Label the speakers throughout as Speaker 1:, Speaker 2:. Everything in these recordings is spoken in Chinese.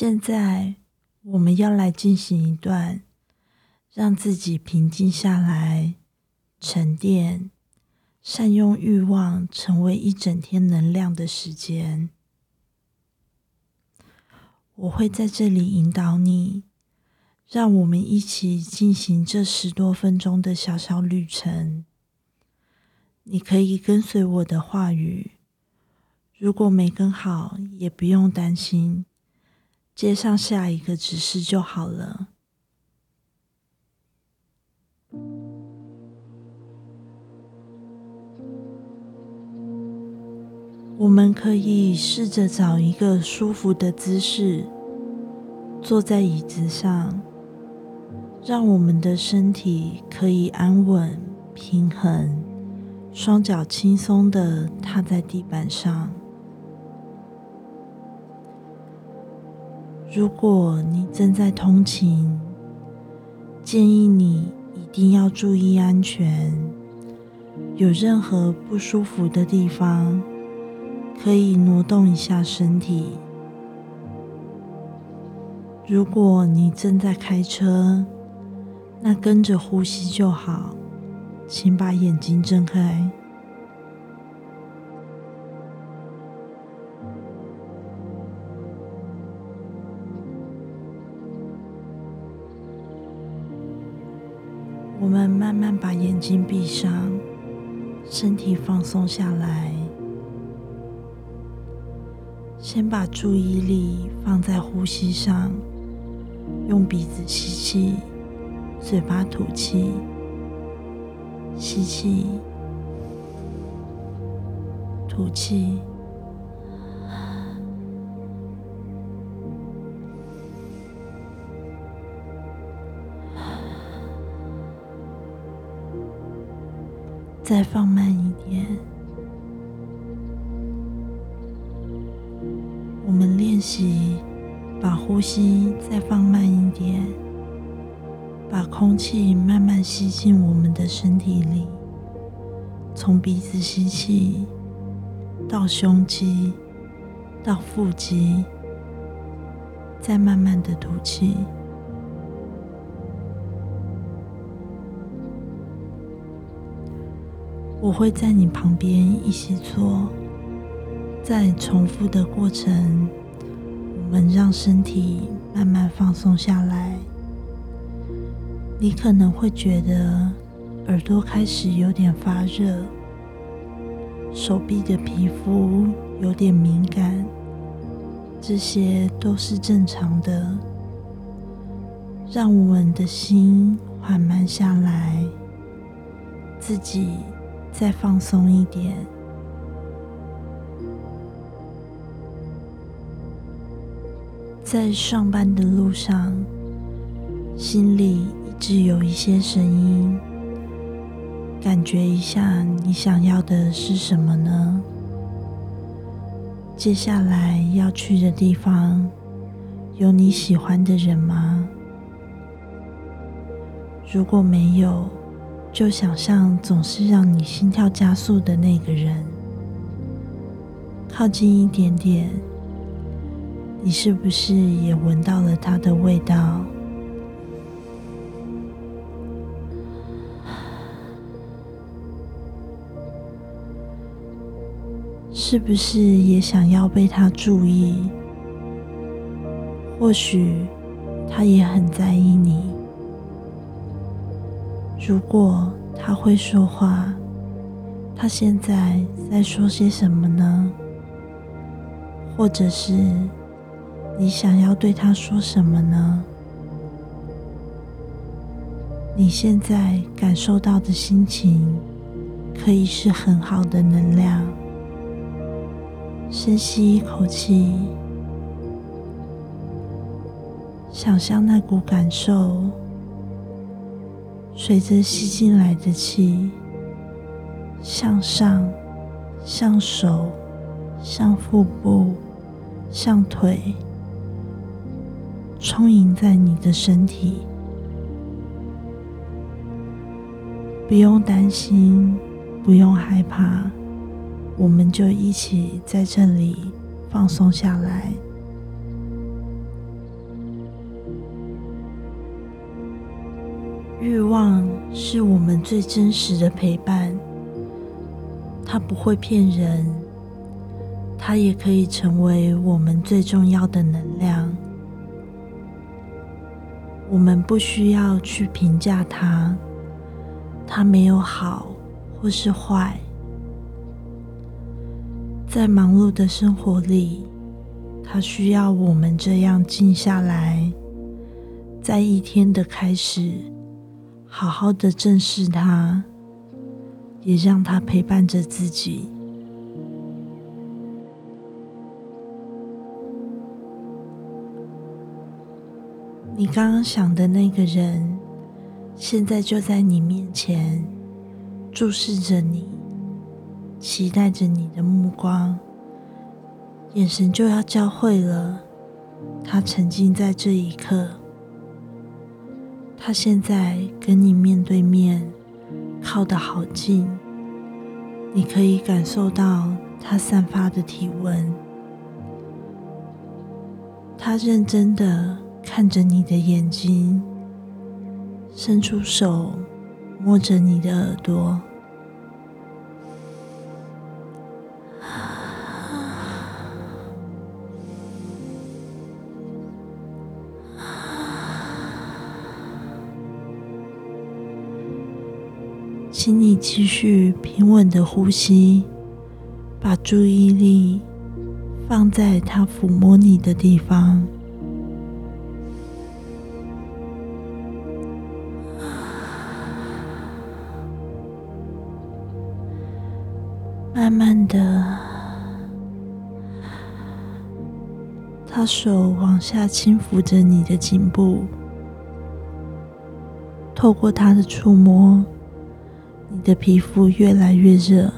Speaker 1: 现在，我们要来进行一段让自己平静下来、沉淀、善用欲望成为一整天能量的时间。我会在这里引导你，让我们一起进行这十多分钟的小小旅程。你可以跟随我的话语，如果没跟好，也不用担心。接上下一个指示就好了。我们可以试着找一个舒服的姿势，坐在椅子上，让我们的身体可以安稳、平衡，双脚轻松的踏在地板上。如果你正在通勤，建议你一定要注意安全。有任何不舒服的地方，可以挪动一下身体。如果你正在开车，那跟着呼吸就好，请把眼睛睁开。我们慢慢把眼睛闭上，身体放松下来。先把注意力放在呼吸上，用鼻子吸气，嘴巴吐气。吸气，吐气。再放慢一点，我们练习把呼吸再放慢一点，把空气慢慢吸进我们的身体里，从鼻子吸气，到胸肌，到腹肌，再慢慢的吐气。我会在你旁边一起做，在重复的过程，我们让身体慢慢放松下来。你可能会觉得耳朵开始有点发热，手臂的皮肤有点敏感，这些都是正常的。让我们的心缓慢下来，自己。再放松一点，在上班的路上，心里一直有一些声音，感觉一下，你想要的是什么呢？接下来要去的地方，有你喜欢的人吗？如果没有，就想象总是让你心跳加速的那个人，靠近一点点，你是不是也闻到了他的味道？是不是也想要被他注意？或许他也很在意你。如果他会说话，他现在在说些什么呢？或者是你想要对他说什么呢？你现在感受到的心情，可以是很好的能量。深吸一口气，想象那股感受。随着吸进来的气，向上，向手，向腹部，向腿，充盈在你的身体。不用担心，不用害怕，我们就一起在这里放松下来。欲望是我们最真实的陪伴，它不会骗人，它也可以成为我们最重要的能量。我们不需要去评价它，它没有好或是坏。在忙碌的生活里，它需要我们这样静下来，在一天的开始。好好的正视它，也让它陪伴着自己。你刚刚想的那个人，现在就在你面前，注视着你，期待着你的目光，眼神就要交汇了。他沉浸在这一刻。他现在跟你面对面，靠得好近，你可以感受到他散发的体温。他认真的看着你的眼睛，伸出手摸着你的耳朵。请你继续平稳的呼吸，把注意力放在他抚摸你的地方，慢慢的，他手往下轻抚着你的颈部，透过他的触摸。你的皮肤越来越热，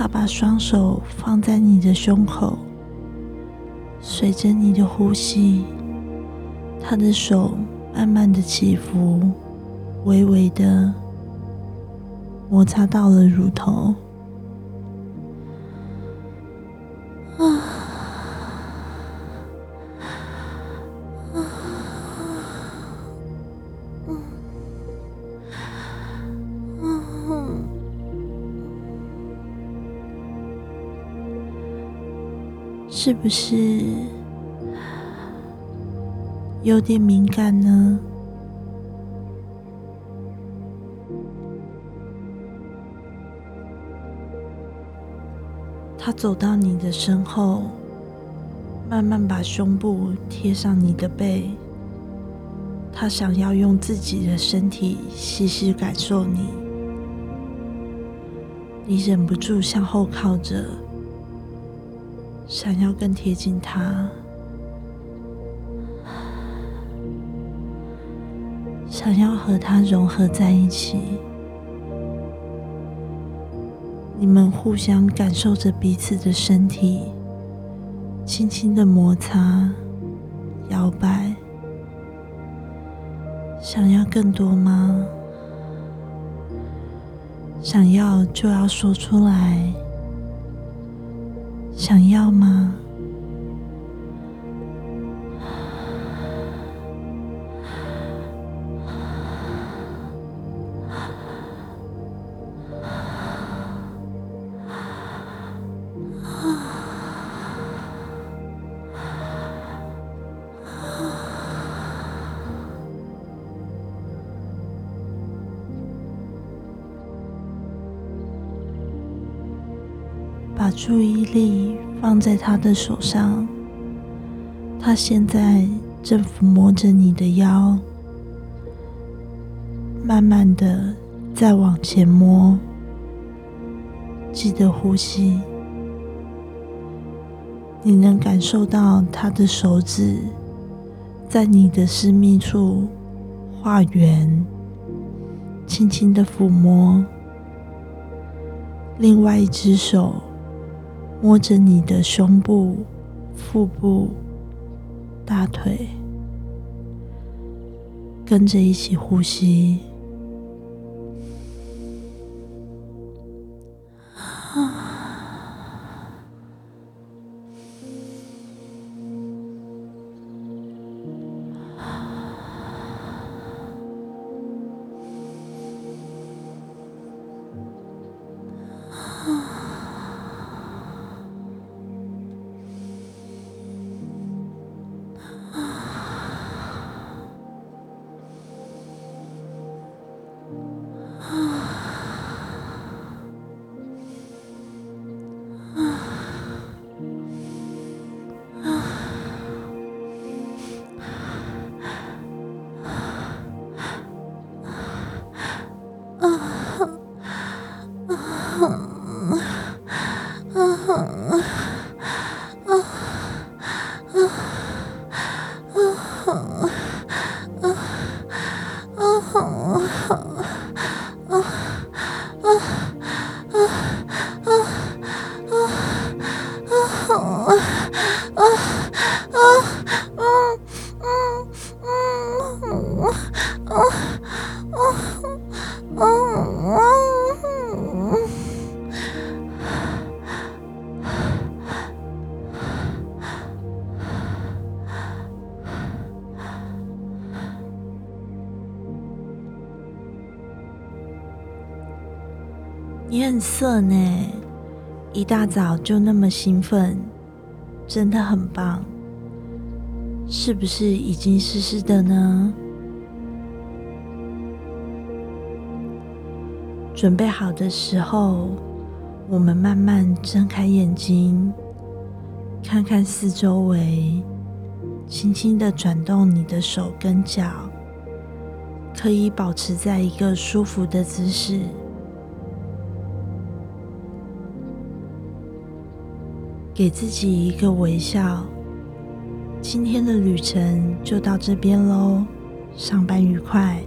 Speaker 1: 他把双手放在你的胸口，随着你的呼吸，他的手慢慢的起伏，微微的摩擦到了乳头。是不是有点敏感呢？他走到你的身后，慢慢把胸部贴上你的背。他想要用自己的身体细细感受你，你忍不住向后靠着。想要更贴近他，想要和他融合在一起。你们互相感受着彼此的身体，轻轻的摩擦、摇摆。想要更多吗？想要就要说出来。想要吗？把注意力放在他的手上，他现在正抚摸着你的腰，慢慢的再往前摸，记得呼吸。你能感受到他的手指在你的私密处画圆，轻轻的抚摸。另外一只手摸着你的胸部、腹部、大腿，跟着一起呼吸。啊你很色呢，一大早就那么兴奋，真的很棒。是不是已经湿湿的呢？准备好的时候，我们慢慢睁开眼睛，看看四周围，轻轻的转动你的手跟脚，可以保持在一个舒服的姿势。给自己一个微笑。今天的旅程就到这边喽，上班愉快。